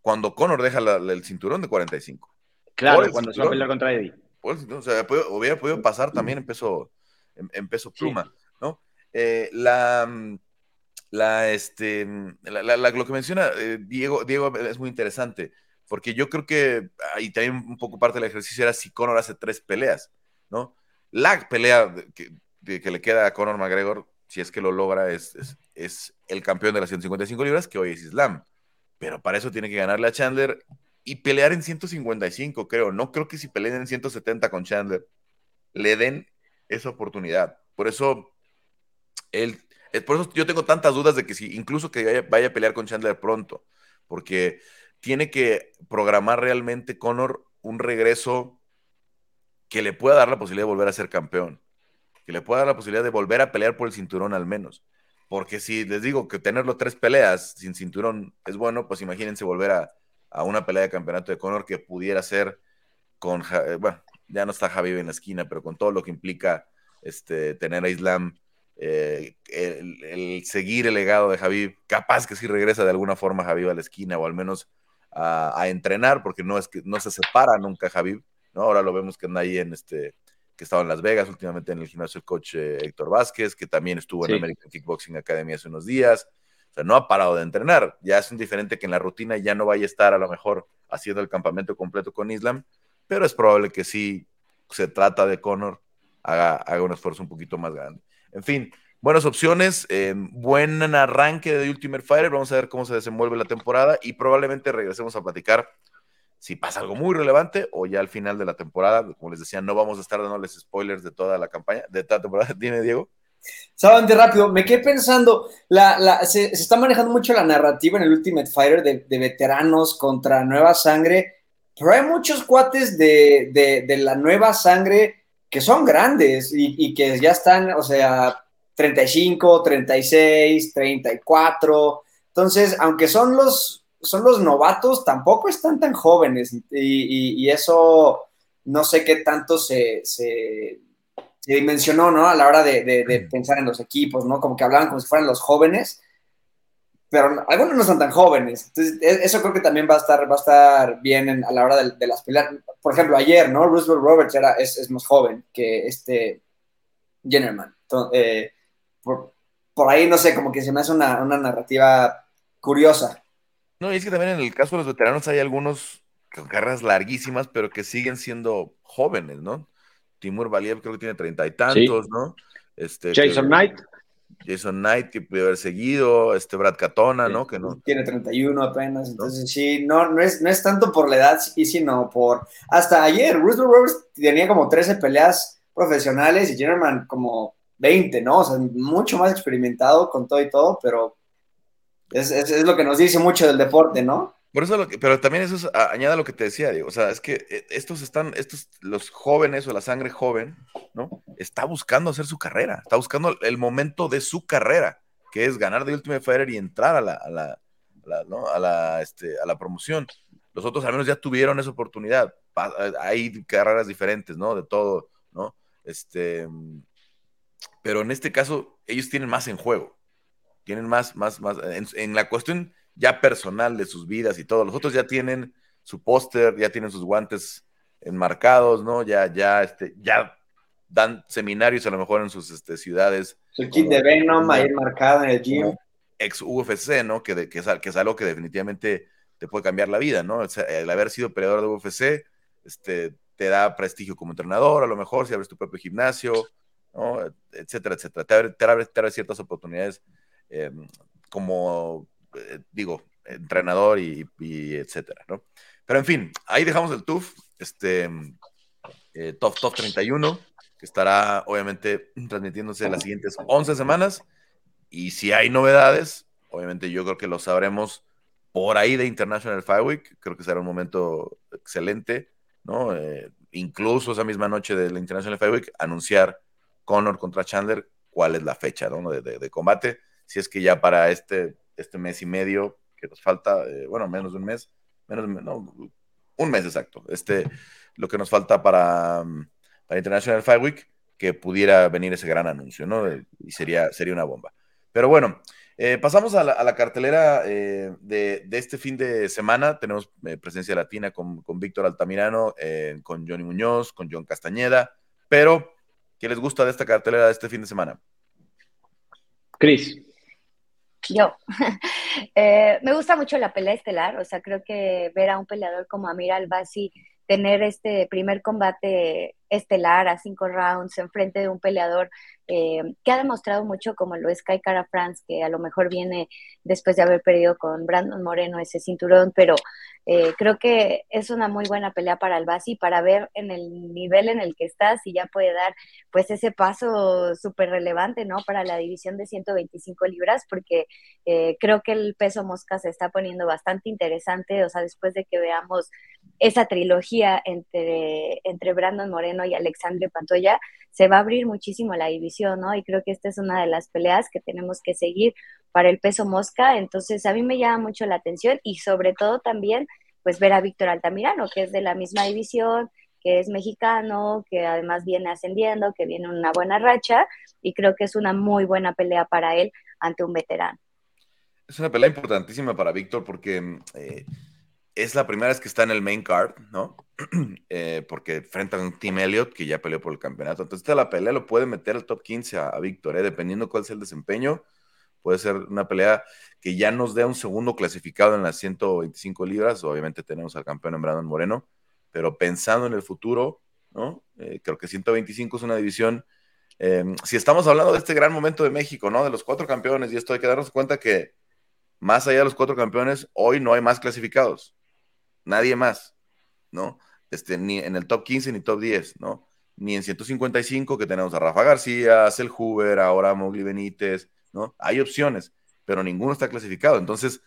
cuando Conor deja el cinturón de 45. Claro, cuando se va a pelear contra Eddie. o sea, hubiera podido pasar también en peso, en, peso pluma, ¿no? Eh, la mm, la, este, lo que menciona eh, Diego, Diego es muy interesante, porque yo creo que, ahí también un poco parte del ejercicio era si Conor hace tres peleas, ¿no? La pelea que, le queda a Conor McGregor, si es que lo logra, es, es, el campeón de las 155 libras, que hoy es Islam. Pero para eso tiene que ganarle a Chandler y pelear en 155, creo. No creo que si peleen en 170 con Chandler, le den esa oportunidad. Por eso, él por eso yo tengo tantas dudas de que si incluso que vaya, a pelear con Chandler pronto, porque tiene que programar realmente Conor un regreso que le pueda dar la posibilidad de volver a ser campeón, que le pueda dar la posibilidad de volver a pelear por el cinturón al menos. Porque si les digo que tenerlo tres peleas sin cinturón es bueno, pues imagínense volver a, una pelea de campeonato de Conor que pudiera ser con, eh, bueno, ya no está Javi en la esquina, pero con todo lo que implica este, tener a Islam eh, el, seguir el legado de Javi, capaz que si regresa de alguna forma Javi a la esquina o al menos a, entrenar, porque no es que no se separa nunca Javi, ¿no? Ahora lo vemos que anda ahí en este, que estaba en Las Vegas, últimamente en el gimnasio el coach eh, Héctor Vázquez, que también estuvo en la American Kickboxing Academy hace unos días. O sea, no ha parado de entrenar. Ya es indiferente que en la rutina ya no vaya a estar a lo mejor haciendo el campamento completo con Islam, pero es probable que si se trata de Conor, haga, haga un esfuerzo un poquito más grande. En fin, buenas opciones, eh, buen arranque de Ultimate Fighter. Vamos a ver cómo se desenvuelve la temporada y probablemente regresemos a platicar si pasa algo muy relevante o ya al final de la temporada. Como les decía, no vamos a estar dándoles spoilers de toda la campaña, de toda la temporada. Dime, Diego. Saben de rápido, me quedé pensando, se, está manejando mucho la narrativa en el Ultimate Fighter de, veteranos contra nueva sangre, pero hay muchos cuates de la nueva sangre que son grandes y, que ya están, o sea, 35, 36, 34. Entonces, aunque son los, son los novatos, tampoco están tan jóvenes y, eso no sé qué tanto se, se, dimensionó, ¿no? A la hora de, pensar en los equipos, ¿no? Como que hablaban como si fueran los jóvenes, pero algunos no son tan jóvenes. Entonces, e, eso creo que también va a estar, va a estar bien a la hora de, las peleas. Por ejemplo, ayer, ¿no? Roosevelt Roberts era, es, más joven que este Jennerman. Eh, por, ahí, no sé, como que se me hace una, narrativa curiosa. No, y es que también en el caso de los veteranos hay algunos con carreras larguísimas, pero que siguen siendo jóvenes, ¿no? Timur Valiev creo que tiene treinta y tantos, ¿no? Este, Jason Knight. Jason Knight, que puede haber seguido, este Brad Catona, ¿no? Que no. Tiene 31 apenas, entonces sí, no, no, es, no es tanto por la edad, y sino por. Hasta ayer, Russell Roberts tenía como 13 peleas profesionales y Jennerman como 20, ¿no? O sea, mucho más experimentado con todo y todo, pero es, es, lo que nos dice mucho del deporte, ¿no? Por eso, lo que, pero también eso es, añada lo que te decía, Diego. O sea, es que eh, estos están, estos, los jóvenes o la sangre joven, ¿no? Está buscando hacer su carrera, está buscando el momento de su carrera, que es ganar de Ultimate Fighter y entrar a la, a la, ¿no? a la, este, a la promoción. Los otros al menos ya tuvieron esa oportunidad. Hay carreras diferentes, ¿no? De todo, ¿no? Este, pero en este caso, ellos tienen más en juego. Tienen más, más, más, en la cuestión ya personal de sus vidas y todo. Los otros ya tienen su póster, ya tienen sus guantes enmarcados, ¿no? Ya, ya, este, ya dan seminarios a lo mejor en sus este, ciudades. Su kit de Venom ahí enmarcado en el gym. Ex UFC, ¿no? Que, de, que, es, que, es, algo que definitivamente te puede cambiar la vida, ¿no? El haber sido peleador de UFC este, te da prestigio como entrenador, a lo mejor si abres tu propio gimnasio, ¿no? etcétera, etcétera. Te abre, te abre, te abre ciertas oportunidades eh, como eh, digo, entrenador y, etcétera, ¿no? Pero en fin, ahí dejamos el TUF, este, eh, Top Top 31, que estará obviamente transmitiéndose las siguientes 11 semanas. Y si hay novedades, obviamente yo creo que lo sabremos por ahí de International Fight Week. Creo que será un momento excelente, ¿no? Eh, incluso esa misma noche de la International Fight Week, anunciar Conor contra Chandler cuál es la fecha ¿no? de, combate. Si es que ya para este este mes y medio que nos falta, eh, bueno, menos de un mes, menos, no, un mes exacto, este, lo que nos falta para, mm, para International Fight Week, que pudiera venir ese gran anuncio, ¿no? Y sería, sería una bomba. Pero bueno, eh, pasamos a la, cartelera eh, de, este fin de semana. Tenemos presencia latina con, con Víctor Altamirano, con Johnny Muñoz, con John Castañeda. Pero, ¿qué les gusta de esta cartelera de este fin de semana? Cris. Yo. Eh, me gusta mucho la pelea estelar, o sea, creo que ver a un peleador como Amir Albasi tener este primer combate estelar a cinco rounds en frente de un peleador eh, que ha demostrado mucho como lo es Kai Cara France, que a lo mejor viene después de haber perdido con Brandon Moreno ese cinturón, pero eh, creo que es una muy buena pelea para el Basi, para ver en el nivel en el que está, si ya puede dar pues ese paso súper relevante, ¿no? Para la división de 125 libras, porque eh, creo que el peso mosca se está poniendo bastante interesante, o sea, después de que veamos esa trilogía entre, entre Brandon Moreno y Alexandre Pantoya, se va a abrir muchísimo la división, ¿no? Y creo que esta es una de las peleas que tenemos que seguir para el peso mosca, entonces a mí me llama mucho la atención y sobre todo también pues ver a Víctor Altamirano, que es de la misma división, que es mexicano, que además viene ascendiendo, que viene una buena racha y creo que es una muy buena pelea para él ante un veterano. Es una pelea importantísima para Víctor porque eh, es la primera vez que está en el main card, ¿no? Eh, porque frente a un Team Elliott que ya peleó por el campeonato. Entonces, esta la pelea lo puede meter al top 15 a, Víctor, ¿eh? dependiendo cuál sea el desempeño. Puede ser una pelea que ya nos dé un segundo clasificado en las 125 libras. Obviamente tenemos al campeón en Brandon Moreno, pero pensando en el futuro, ¿no? Eh, creo que 125 es una división. Em, si estamos hablando de este gran momento de México, ¿no? De los cuatro campeones, y esto hay que darnos cuenta que más allá de los cuatro campeones, hoy no hay más clasificados nadie más, ¿no? Este, ni en el top 15 ni top 10, ¿no? Ni en 155 que tenemos a Rafa García, a Cel Huber, ahora a Mowgli Benítez, ¿no? Hay opciones, pero ninguno está clasificado. Entonces,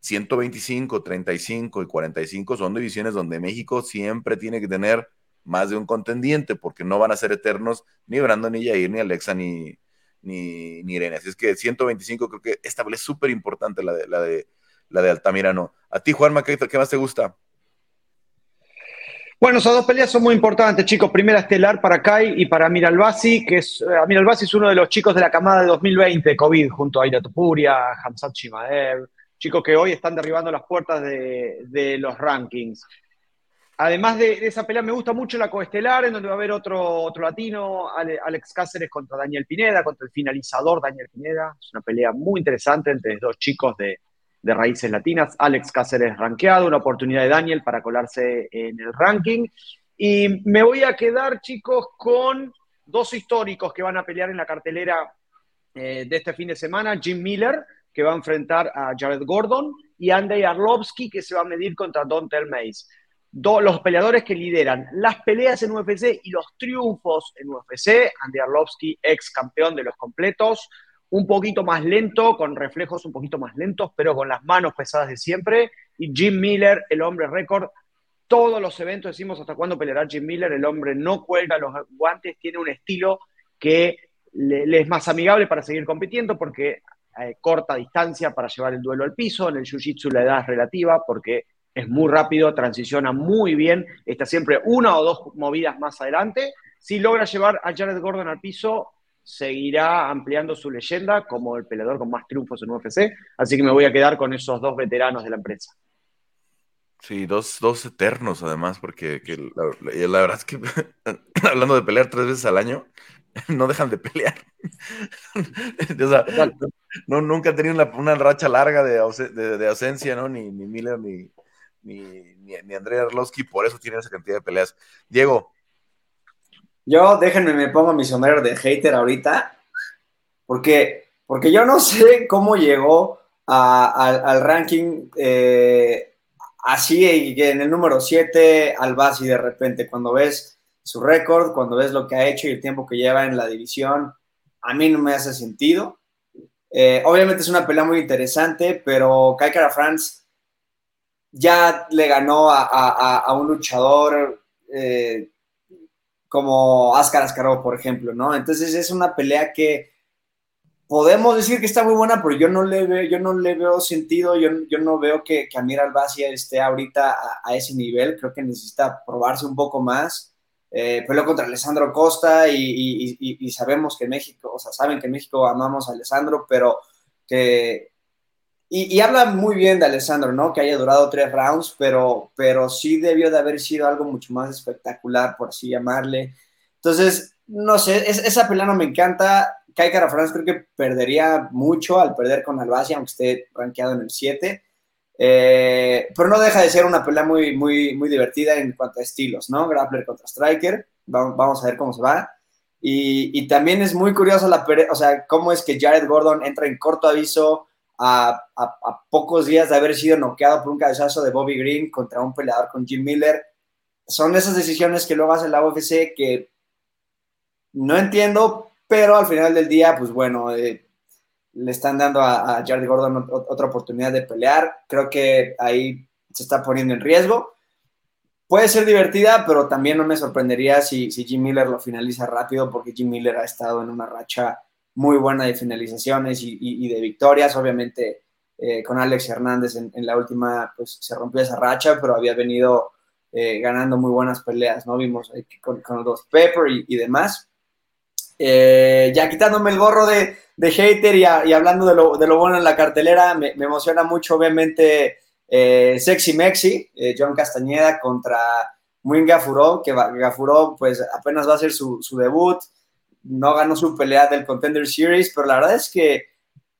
125, 35 y 45 son divisiones donde México siempre tiene que tener más de un contendiente, porque no van a ser eternos ni Brandon, ni Jair, ni Alexa, ni, ni, Irene. Así es que 125 creo que esta es súper importante la de, la de la de Altamirano. A ti, Juanma, ¿qué, qué más te gusta? Bueno, esas dos peleas son muy importantes, chicos. Primera estelar para Kai y para Amir Albasi, que es eh, Amir Albasi es uno de los chicos de la camada de 2020 COVID, junto a Aira Tupuria, Hamzat Shimaev, chicos que hoy están derribando las puertas de, los rankings. Además de, esa pelea, me gusta mucho la coestelar, en donde va a haber otro, otro latino, Alex Cáceres contra Daniel Pineda, contra el finalizador Daniel Pineda. Es una pelea muy interesante entre dos chicos de, de raíces latinas. Alex Cáceres rankeado, una oportunidad de Daniel para colarse en el ranking. Y me voy a quedar, chicos, con dos históricos que van a pelear en la cartelera eh, de este fin de semana. Jim Miller, que va a enfrentar a Jared Gordon, y Andrei Arlovsky, que se va a medir contra Don Mays. los peleadores que lideran las peleas en UFC y los triunfos en UFC. Andrei Arlovsky, ex campeón de los completos, un poquito más lento, con reflejos un poquito más lentos, pero con las manos pesadas de siempre. Y Jim Miller, el hombre récord, todos los eventos decimos hasta cuándo peleará Jim Miller, el hombre no cuelga los guantes, tiene un estilo que le, es más amigable para seguir compitiendo porque eh, corta distancia para llevar el duelo al piso, en el Jiu-Jitsu la edad es relativa porque es muy rápido, transiciona muy bien, está siempre una o dos movidas más adelante. Si logra llevar a Jared Gordon al piso, seguirá ampliando su leyenda como el peleador con más triunfos en UFC, así que me voy a quedar con esos dos veteranos de la empresa. Sí, dos, dos eternos además, porque la, verdad es que hablando de pelear tres veces al año, no dejan de pelear. o sea, no, nunca han tenido una, racha larga de, ausencia, ¿no? Ni, ni Miller ni, ni, ni, Andrea Arlovsky, por eso tienen esa cantidad de peleas. Diego, yo, déjenme, me pongo mi sombrero de hater ahorita, porque, porque yo no sé cómo llegó al ranking eh, así en el número 7 al base de repente, cuando ves su récord, cuando ves lo que ha hecho y el tiempo que lleva en la división, a mí no me hace sentido. Eh, obviamente es una pelea muy interesante, pero Kai France ya le ganó a, un luchador eh, como Askar Askarov, por ejemplo, ¿no? Entonces es una pelea que podemos decir que está muy buena, pero yo no le veo, yo no le veo sentido, yo, yo no veo que, que Amir Albacia esté ahorita a, ese nivel, creo que necesita probarse un poco más. Eh, peleó contra Alessandro Costa y, sabemos que México, o sea, saben que México amamos a Alessandro, pero que... Y, habla muy bien de Alessandro, ¿no? Que haya durado tres rounds, pero, pero sí debió de haber sido algo mucho más espectacular, por así llamarle. Entonces, no sé, esa pelea no me encanta. Kai Franz creo que perdería mucho al perder con Albacia, aunque esté rankeado en el 7. Eh, pero no deja de ser una pelea muy, muy, muy divertida en cuanto a estilos, ¿no? Grappler contra Striker. Vamos a ver cómo se va. Y, también es muy curioso la o sea, cómo es que Jared Gordon entra en corto aviso a, pocos días de haber sido noqueado por un cabezazo de Bobby Green contra un peleador con Jim Miller. Son esas decisiones que luego hace la UFC que no entiendo, pero al final del día, pues bueno, eh, le están dando a, a Gordon otra oportunidad de pelear. Creo que ahí se está poniendo en riesgo. Puede ser divertida, pero también no me sorprendería si Jim Miller lo finaliza rápido, porque Jim Miller ha estado en una racha muy buena de finalizaciones y, de victorias. Obviamente, eh, con Alex Hernández en, la última, pues se rompió esa racha, pero había venido eh, ganando muy buenas peleas, ¿no? Vimos con, con los Pepper y, demás. Eh, ya quitándome el gorro de, de hater y, hablando de lo, de lo, bueno en la cartelera, me, emociona mucho, obviamente, Sexy Mexi, John Castañeda contra Muin Gafuró, que Gafuró pues apenas va a hacer su, su, debut, no ganó su pelea del Contender Series, pero la verdad es que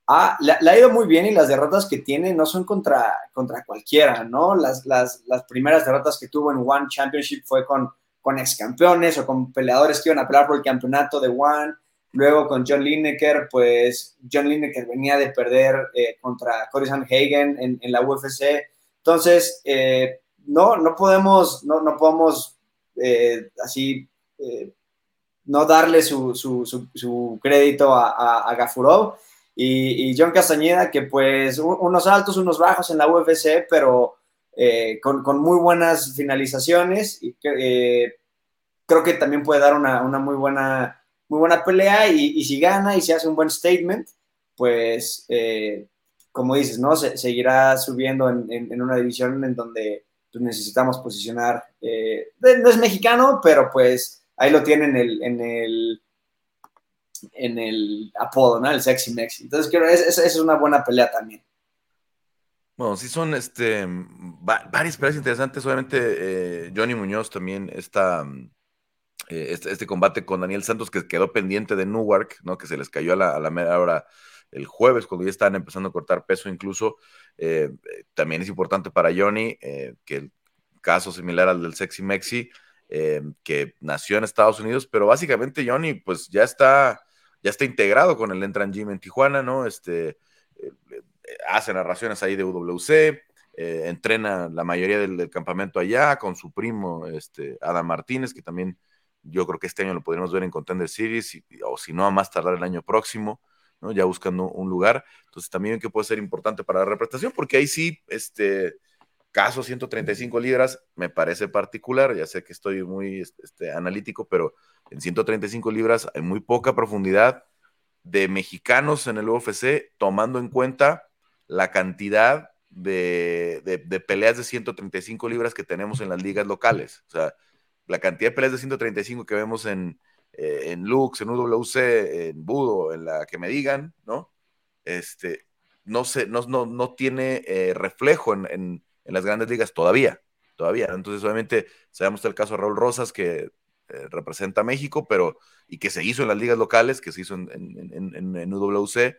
ah, le, ha ido muy bien y las derrotas que tiene no son contra, contra cualquiera, ¿no? Las, las, las primeras derrotas que tuvo en One Championship fue con con ex campeones o con peleadores que iban a pelear por el campeonato de One. Luego con John Lineker, pues John Lineker venía de perder eh, contra Cory Sanhagen en, en la UFC. Entonces, eh, no, no podemos, no, no podemos eh, así no darle su, su, su, crédito a, a, Gafurov. Y, y, John Castañeda, que pues unos altos, unos bajos en la UFC, pero eh, con, con, muy buenas finalizaciones y eh, creo que también puede dar una, una, muy, buena, muy buena pelea y, y, si gana y se hace un buen statement, pues eh, como dices, ¿no? Se, seguirá subiendo en, en, una división en donde pues, necesitamos posicionar, no es mexicano, pero pues ahí lo tienen en el, en el, en el apodo, ¿no? El sexy Mexi. Entonces, creo esa es una buena pelea también. Bueno, sí son este, varias peleas interesantes. Obviamente, eh, Johnny Muñoz también está. Eh, este, este, combate con Daniel Santos que quedó pendiente de Newark, ¿no? Que se les cayó a la, a hora el jueves, cuando ya estaban empezando a cortar peso incluso. Eh, también es importante para Johnny que el caso similar al del Sexy Mexi, que nació en Estados Unidos, pero básicamente Johnny pues ya está, ya está integrado con el Entran Gym en Tijuana, ¿no? Este, hace narraciones ahí de UWC, eh, entrena la mayoría del, campamento allá con su primo este, Adam Martínez, que también yo creo que este año lo podríamos ver en Contender Series, o si no, a más tardar el año próximo. ¿no? ya buscando un lugar. Entonces también que puede ser importante para la representación, porque ahí sí, este caso 135 libras me parece particular, ya sé que estoy muy este, analítico, pero en 135 libras hay muy poca profundidad de mexicanos en el UFC, tomando en cuenta la cantidad de, de, peleas de 135 libras que tenemos en las ligas locales. O sea, la cantidad de peleas de 135 que vemos en, eh, en Lux, en UWC, en Budo, en la que me digan, ¿no? Este, no, se, no, no, no tiene eh, reflejo en, en, las grandes ligas todavía, todavía. Entonces, obviamente, sabemos el caso de Raúl Rosas, que eh, representa a México, pero, y que se hizo en las ligas locales, que se hizo en, en, en UWC,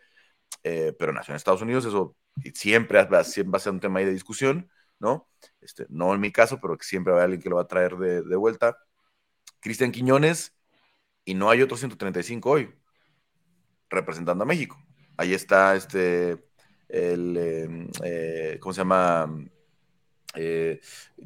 pero nació en Estados Unidos, eso siempre va, siempre a ser un tema ahí de discusión, ¿no? Este, no en mi caso, pero que siempre va a haber alguien que lo va a traer de, de vuelta. Cristian Quiñones, y no hay otro 135 hoy representando a México. Ahí está este, el, em, eh, ¿cómo se llama? Eh,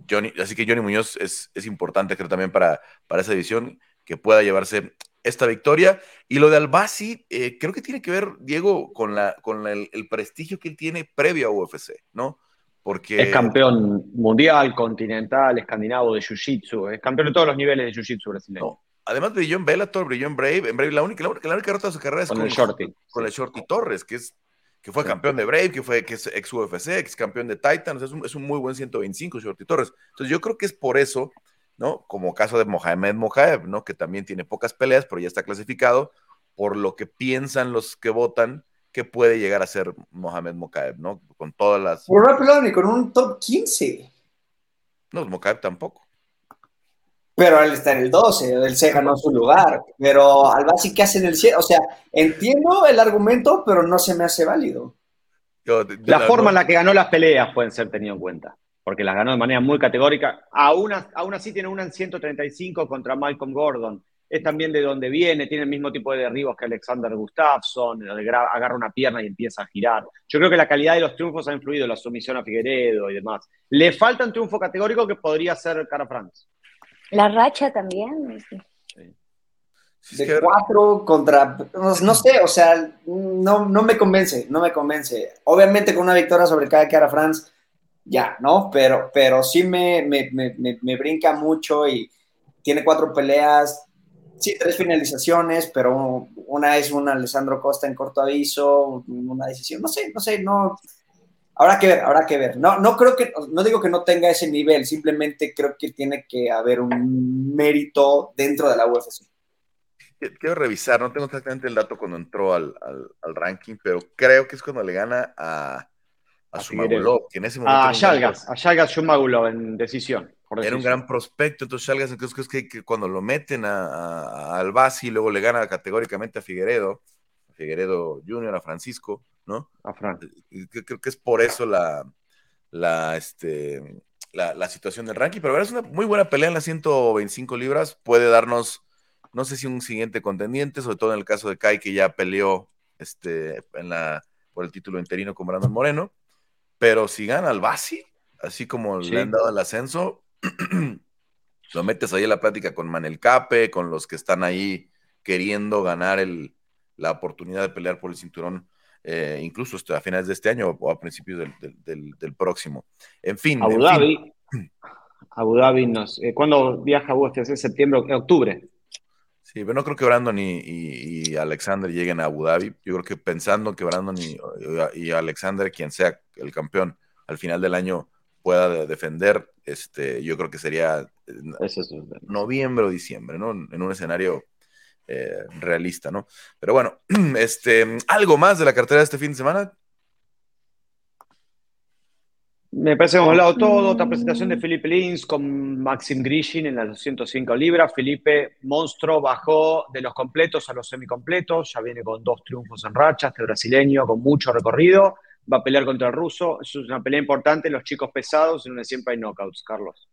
Johnny, así que Johnny Muñoz es, importante, creo, también para, para esa división, que pueda llevarse esta victoria. Y lo de Albasi, eh, creo que tiene que ver, Diego, con, la, con el, prestigio que él tiene previo a UFC, ¿no? Porque... Es campeón mundial, continental, escandinavo de Jiu-Jitsu, es campeón de todos los niveles de Jiu-Jitsu brasileño. Además brilló en Bellator, brilló en Brave. En Brave la única, la única, la única de su carrera es con, el Shorty. Con el Shorty Torres, que es que fue campeón de Brave, que fue que es ex UFC, ex campeón de Titans, es un, es un muy buen 125 Shorty Torres. Entonces yo creo que es por eso, ¿no? Como caso de Mohamed Mohamed, ¿no? Que también tiene pocas peleas, pero ya está clasificado, por lo que piensan los que votan que puede llegar a ser Mohamed Mokaev, ¿no? Con todas las... Por una ni con un top 15. No, Mokaev tampoco pero él está en el 12, él se ganó su lugar. Pero al básico ¿qué hace en el 7? O sea, entiendo el argumento, pero no se me hace válido. la, forma en la que ganó las peleas pueden ser tenido en cuenta, porque las ganó de manera muy categórica. Aún, aún así tiene una en 135 contra Malcolm Gordon. Es también de donde viene, tiene el mismo tipo de derribos que Alexander Gustafsson, agarra una pierna y empieza a girar. Yo creo que la calidad de los triunfos ha influido, la sumisión a Figueredo y demás. Le falta un triunfo categórico que podría ser Cara France. La racha también. De cuatro contra, no, sé, o sea, no, no me convence, no me convence. Obviamente con una victoria sobre cada cara France, ya, ¿no? Pero, pero sí me, me, brinca mucho y tiene cuatro peleas, sí, tres finalizaciones, pero una es un Alessandro Costa en corto aviso, una decisión, no sé, no sé, no, Habrá que ver, habrá que ver. No, no creo que, no digo que no tenga ese nivel, simplemente creo que tiene que haber un mérito dentro de la UFC. Quiero revisar, no tengo exactamente el dato cuando entró al, ranking, pero creo que es cuando le gana a, a, Sumagulov, que en ese momento... A Shalgas, a Shalgas Sumagulov en decisión. Era un gran prospecto, entonces Shalgas, entonces que, que cuando lo meten a, a, y luego le gana categóricamente a Figueredo, a Figueredo Junior, a Francisco, ¿no? A Fran. Creo que es por eso la, la, este, la, situación del ranking, pero es una muy buena pelea en las 125 libras, puede darnos, no sé si un siguiente contendiente, sobre todo en el caso de Kai, que ya peleó este, en la, por el título interino con Brandon Moreno, pero si gana al Basi, así como le han dado el ascenso, lo metes ahí en la plática con Manel Cape, con los que están ahí queriendo ganar el, la oportunidad de pelear por el cinturón eh, incluso a finales de este año o a principios del, próximo. En fin. Abu Dhabi. Abu Dhabi nos, eh, ¿Cuándo viaja UFC? ¿Septiembre, octubre? Sí, pero no creo que Brandon y, Alexander lleguen a Abu Dhabi. Yo creo que pensando que Brandon y, Alexander, quien sea el campeón al final del año, pueda defender, este, yo creo que sería noviembre o diciembre, ¿no? En un escenario eh, realista, ¿no? Pero bueno, este, ¿algo más de la cartera de este fin de semana? Me parece que hemos hablado todo. Otra presentación de Felipe Lins con Maxim Grishin en las 205 libras. Felipe Monstruo bajó de los completos a los semicompletos. Ya viene con dos triunfos en racha. Este brasileño con mucho recorrido. Va a pelear contra el ruso. Es una pelea importante. Los chicos pesados en donde siempre hay knockouts, Carlos.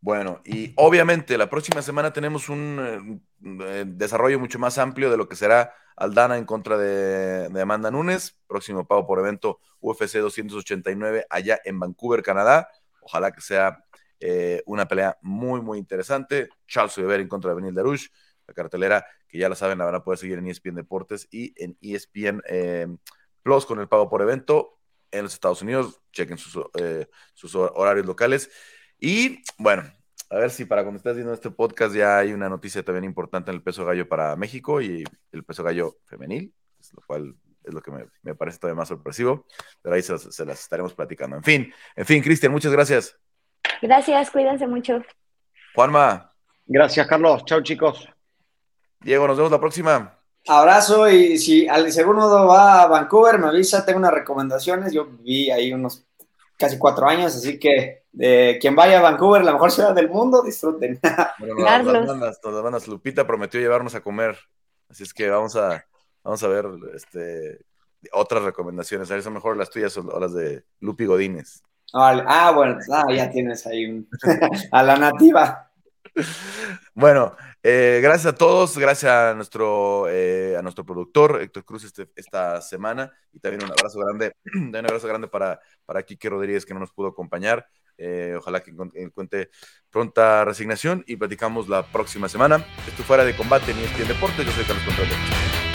Bueno, y obviamente la próxima semana tenemos un eh, desarrollo mucho más amplio de lo que será Aldana en contra de, Amanda Nunes, próximo pago por evento UFC 289 allá en Vancouver, Canadá. Ojalá que sea eh, una pelea muy, muy interesante. Charles Oliver en contra de Benil Darush. la cartelera, que ya la saben, la van a poder seguir en ESPN Deportes y en ESPN eh, Plus con el pago por evento en los Estados Unidos. Chequen sus, eh, sus horarios locales. Y bueno, a ver si para cuando estés viendo este podcast ya hay una noticia también importante en el peso gallo para México y el peso gallo femenil, lo cual es lo que me, parece todavía más sorpresivo, pero ahí se, las estaremos platicando. En fin, en fin, Cristian, muchas gracias. Gracias, cuídense mucho. Juanma. Gracias, Carlos. Chao, chicos. Diego, nos vemos la próxima. Abrazo y si al segundo va a Vancouver, me avisa, tengo unas recomendaciones. Yo vi ahí unos casi cuatro años, así que de quien vaya a Vancouver, la mejor ciudad del mundo, disfruten. Bueno, las, bandas, Lupita prometió llevarnos a comer, así es que vamos a, vamos a ver este, otras recomendaciones. A ver, son mejor las tuyas o las de Lupi Godínez. Ah, bueno, ah, ya tienes ahí a la nativa. Bueno, eh, gracias a todos, gracias a nuestro, eh, a nuestro productor Héctor Cruz este, esta semana y también un abrazo grande, un abrazo grande para, para Kike Rodríguez que no nos pudo acompañar. Eh, ojalá que encuentre pronta resignación y platicamos la próxima semana. Esto fuera de combate ni en Deportes, yo soy Carlos Contreras.